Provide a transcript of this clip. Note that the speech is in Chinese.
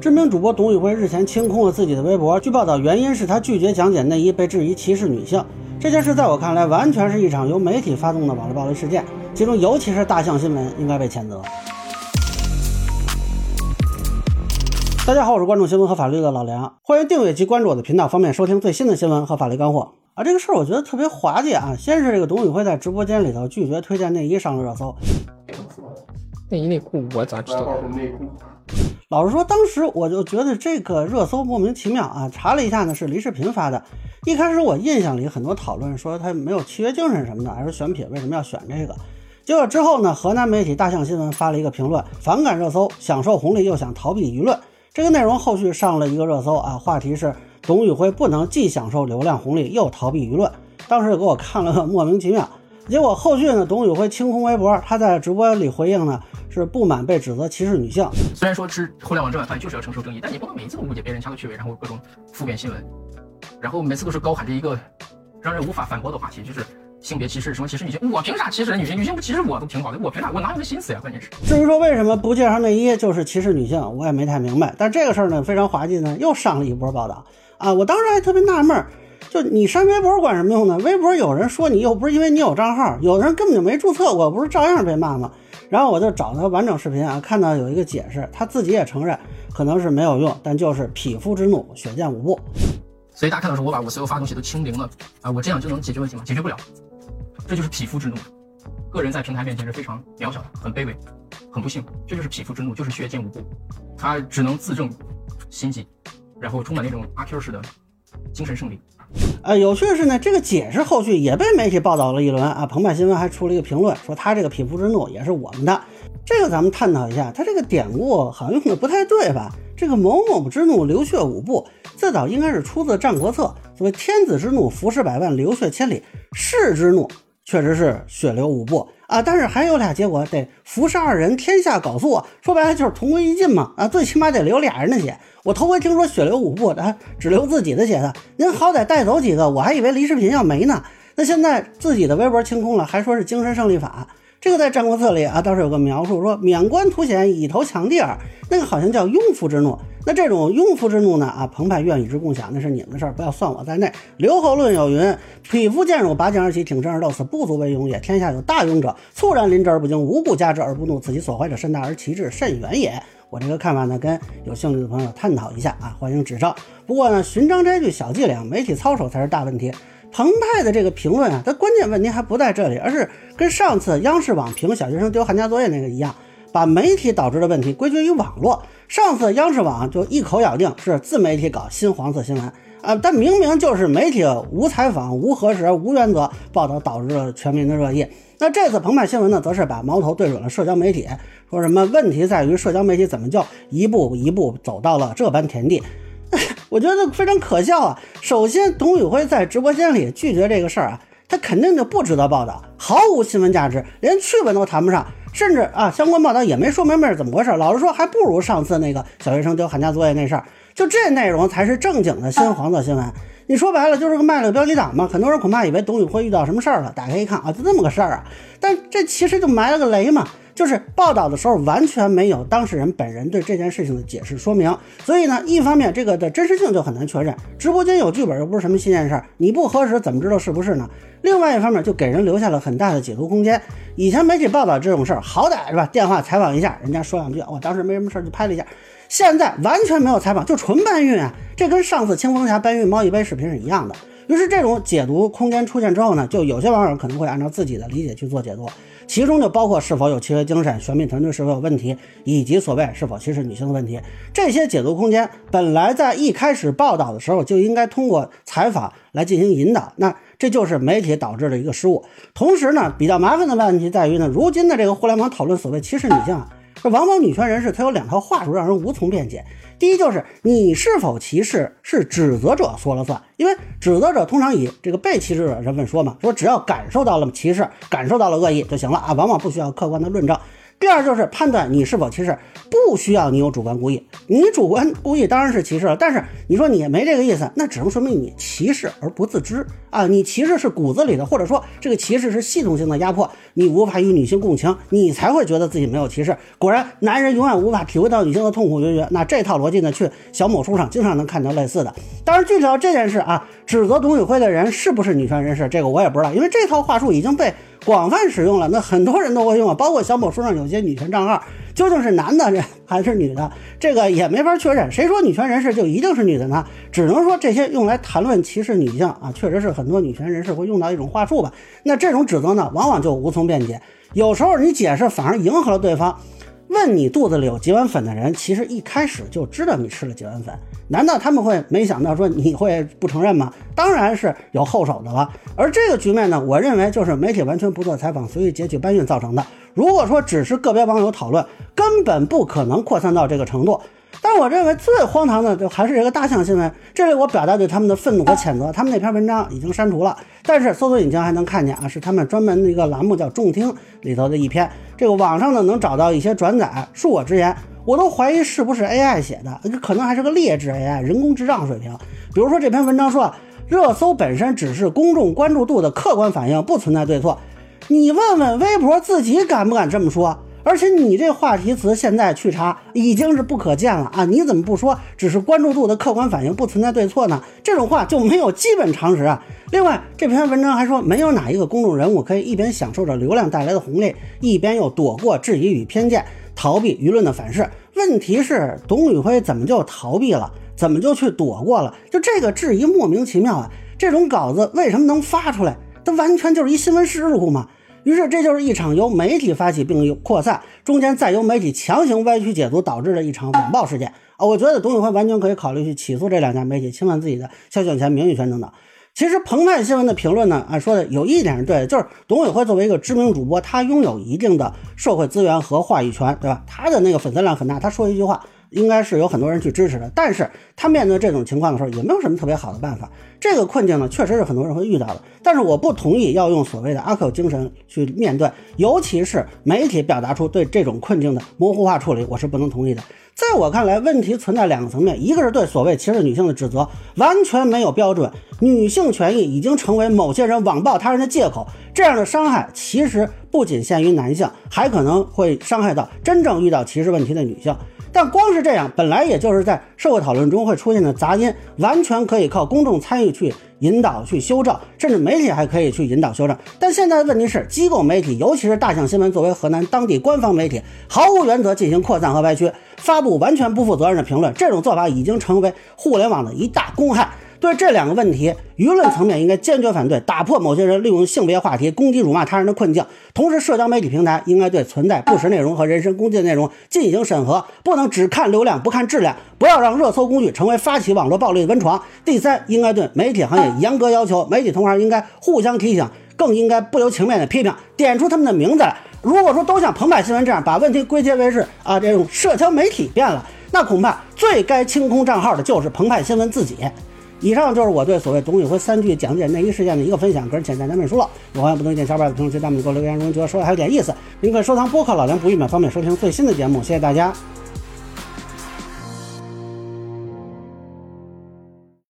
知名主播董宇辉日前清空了自己的微博，据报道，原因是他拒绝讲解内衣被质疑歧视女性。这件事在我看来，完全是一场由媒体发动的网络暴力事件，其中尤其是大象新闻应该被谴责。大家好，我是关注新闻和法律的老梁，欢迎订阅及关注我的频道，方便收听最新的新闻和法律干货。啊，这个事儿我觉得特别滑稽啊！先是这个董宇辉在直播间里头拒绝推荐内衣上了热搜，内衣内裤我咋知道？老实说，当时我就觉得这个热搜莫名其妙啊！查了一下呢，是李世平发的。一开始我印象里很多讨论说他没有契约精神什么的，还是选品为什么要选这个？结果之后呢，河南媒体大象新闻发了一个评论：反感热搜，享受红利又想逃避舆论。这个内容后续上了一个热搜啊，话题是董宇辉不能既享受流量红利又逃避舆论。当时给我看了个莫名其妙。结果后续呢，董宇辉清空微博，他在直播里回应呢。是不满被指责歧视女性。虽然说吃互联网这碗饭就是要承受争议，但你不能每一次都误解别人、掐个趣味，然后各种负面新闻，然后每次都是高喊着一个让人无法反驳的话题，就是性别歧视，什么歧视女性，我凭啥歧视女性？女性不歧视我都挺好的，我凭啥？我哪有那心思呀？关键是，至于说为什么不介绍内衣就是歧视女性，我也没太明白。但这个事儿呢，非常滑稽呢，又上了一波报道啊！我当时还特别纳闷，就你删微博管什么用呢？微博有人说你又不是因为你有账号，有的人根本就没注册过，不是照样被骂吗？然后我就找他完整视频啊，看到有一个解释，他自己也承认可能是没有用，但就是匹夫之怒，血溅五步。所以大家看到说我把我所有发东西都清零了啊，我这样就能解决问题吗？解决不了，这就是匹夫之怒。个人在平台面前是非常渺小的，很卑微，很不幸，这就是匹夫之怒，就是血溅五步。他只能自证心迹，然后充满那种阿 Q 式的精神胜利。呃，有趣的是呢，这个解释后续也被媒体报道了一轮啊。澎湃新闻还出了一个评论，说他这个匹夫之怒也是我们的。这个咱们探讨一下，他这个典故好像用的不太对吧？这个某某之怒，流血五步，最早应该是出自《战国策》，所谓天子之怒，服尸百万，流血千里；士之怒，确实是血流五步啊。但是还有俩结果，得服侍二人，天下缟素。说白了就是同归于尽嘛啊，最起码得流俩人的血。我头回听说血流五步，他只流自己的血的。您好歹带走几个，我还以为李世民要没呢。那现在自己的微博清空了，还说是精神胜利法。这个在《战国策》里啊，倒是有个描述，说免官图显，以头强地耳。那个好像叫庸夫之怒。那这种庸夫之怒呢？啊，澎湃愿与之共享，那是你们的事儿，不要算我在内。刘侯论有云：匹夫见辱，拔剑而起，挺身而斗，此不足为勇也。天下有大勇者，猝然临之而不惊，无故加之而不怒，此其所怀者甚大而其志甚远也。我这个看法呢，跟有兴趣的朋友探讨一下啊，欢迎指正。不过呢，寻章摘句小伎俩，媒体操守才是大问题。澎湃的这个评论啊，它关键问题还不在这里，而是跟上次央视网评小学生丢寒假作业那个一样，把媒体导致的问题归结于网络。上次央视网就一口咬定是自媒体搞新黄色新闻啊，但明明就是媒体无采访、无核实、无原则报道导致了全民的热议。那这次澎湃新闻呢，则是把矛头对准了社交媒体，说什么问题在于社交媒体怎么就一步一步走到了这般田地？我觉得非常可笑啊！首先，董宇辉在直播间里拒绝这个事儿啊，他肯定就不值得报道，毫无新闻价值，连趣闻都谈不上，甚至啊，相关报道也没说明白是怎么回事。老实说，还不如上次那个小学生丢寒假作业那事儿，就这内容才是正经的新黄色新闻。你说白了就是个卖了个标题党嘛？很多人恐怕以为董宇辉遇到什么事儿了，打开一看啊，就这么个事儿啊。但这其实就埋了个雷嘛，就是报道的时候完全没有当事人本人对这件事情的解释说明。所以呢，一方面这个的真实性就很难确认，直播间有剧本又不是什么新鲜事儿，你不核实怎么知道是不是呢？另外一方面就给人留下了很大的解读空间。以前媒体报道这种事儿，好歹是吧？电话采访一下，人家说两句，我当时没什么事儿就拍了一下。现在完全没有采访，就纯搬运啊！这跟上次清风侠搬运猫一杯视频是一样的。于是这种解读空间出现之后呢，就有些网友可能会按照自己的理解去做解读，其中就包括是否有契约精神、选品团队是否有问题，以及所谓是否歧视女性的问题。这些解读空间本来在一开始报道的时候就应该通过采访来进行引导，那这就是媒体导致的一个失误。同时呢，比较麻烦的问题在于呢，如今的这个互联网讨论所谓歧视女性啊。这往往女权人士她有两套话术，让人无从辩解。第一就是你是否歧视是指责者说了算，因为指责者通常以这个被歧视者身份说嘛，说只要感受到了歧视，感受到了恶意就行了啊，往往不需要客观的论证。第二就是判断你是否歧视，不需要你有主观故意。你主观故意当然是歧视了，但是你说你没这个意思，那只能说明你歧视而不自知啊！你歧视是骨子里的，或者说这个歧视是系统性的压迫，你无法与女性共情，你才会觉得自己没有歧视。果然，男人永远无法体会到女性的痛苦决绝。那这套逻辑呢，去小某书上经常能看到类似的。当然，具体到这件事啊，指责董宇辉的人是不是女权人士，这个我也不知道，因为这套话术已经被。广泛使用了，那很多人都会用啊，包括小某书上有些女权账号，究竟是男的还是女的，这个也没法确认。谁说女权人士就一定是女的呢？只能说这些用来谈论歧视女性啊，确实是很多女权人士会用到一种话术吧。那这种指责呢，往往就无从辩解，有时候你解释反而迎合了对方。问你肚子里有几碗粉的人，其实一开始就知道你吃了几碗粉。难道他们会没想到说你会不承认吗？当然是有后手的了。而这个局面呢，我认为就是媒体完全不做采访，随意截取搬运造成的。如果说只是个别网友讨论，根本不可能扩散到这个程度。但我认为最荒唐的就还是这个大象新闻。这里我表达对他们的愤怒和谴责。他们那篇文章已经删除了，但是搜索引擎还能看见啊，是他们专门的一个栏目叫“众听”里头的一篇。这个网上呢能找到一些转载。恕我直言，我都怀疑是不是 AI 写的，可能还是个劣质 AI，人工智障水平。比如说这篇文章说啊，热搜本身只是公众关注度的客观反应，不存在对错。你问问微博自己敢不敢这么说？而且你这话题词现在去查已经是不可见了啊！你怎么不说只是关注度的客观反应，不存在对错呢？这种话就没有基本常识啊！另外，这篇文章还说，没有哪一个公众人物可以一边享受着流量带来的红利，一边又躲过质疑与偏见，逃避舆论的反噬。问题是，董宇辉怎么就逃避了？怎么就去躲过了？就这个质疑莫名其妙啊！这种稿子为什么能发出来？它完全就是一新闻事故嘛！于是，这就是一场由媒体发起并扩散，中间再由媒体强行歪曲解读导致的一场网暴事件啊！我觉得董宇辉完全可以考虑去起诉这两家媒体，侵犯自己的肖像权、名誉权等等。其实，澎湃新闻的评论呢，啊说的有一点是对的，就是董宇辉作为一个知名主播，他拥有一定的社会资源和话语权，对吧？他的那个粉丝量很大，他说一句话。应该是有很多人去支持的，但是他面对这种情况的时候，也没有什么特别好的办法。这个困境呢，确实是很多人会遇到的。但是我不同意要用所谓的阿 Q 精神去面对，尤其是媒体表达出对这种困境的模糊化处理，我是不能同意的。在我看来，问题存在两个层面，一个是对所谓歧视女性的指责完全没有标准，女性权益已经成为某些人网暴他人的借口，这样的伤害其实不仅限于男性，还可能会伤害到真正遇到歧视问题的女性。但光是这样，本来也就是在社会讨论中会出现的杂音，完全可以靠公众参与去引导、去修正，甚至媒体还可以去引导修正。但现在的问题是，机构媒体，尤其是大象新闻作为河南当地官方媒体，毫无原则进行扩散和歪曲，发布完全不负责任的评论，这种做法已经成为互联网的一大公害。对这两个问题，舆论层面应该坚决反对，打破某些人利用性别话题攻击、辱骂他人的困境。同时，社交媒体平台应该对存在不实内容和人身攻击的内容进行审核，不能只看流量不看质量，不要让热搜工具成为发起网络暴力的温床。第三，应该对媒体行业严格要求，媒体同行应该互相提醒，更应该不留情面的批评，点出他们的名字来。如果说都像澎湃新闻这样把问题归结为是啊这种社交媒体变了，那恐怕最该清空账号的就是澎湃新闻自己。以上就是我对所谓董宇辉三句讲解内衣事件的一个分享，个人浅见难免疏漏。有欢迎不同意见小伙伴在评论区弹幕给我留言，如果觉得说的还有点意思，您可以收藏播客老梁不郁闷，方便收听最新的节目。谢谢大家。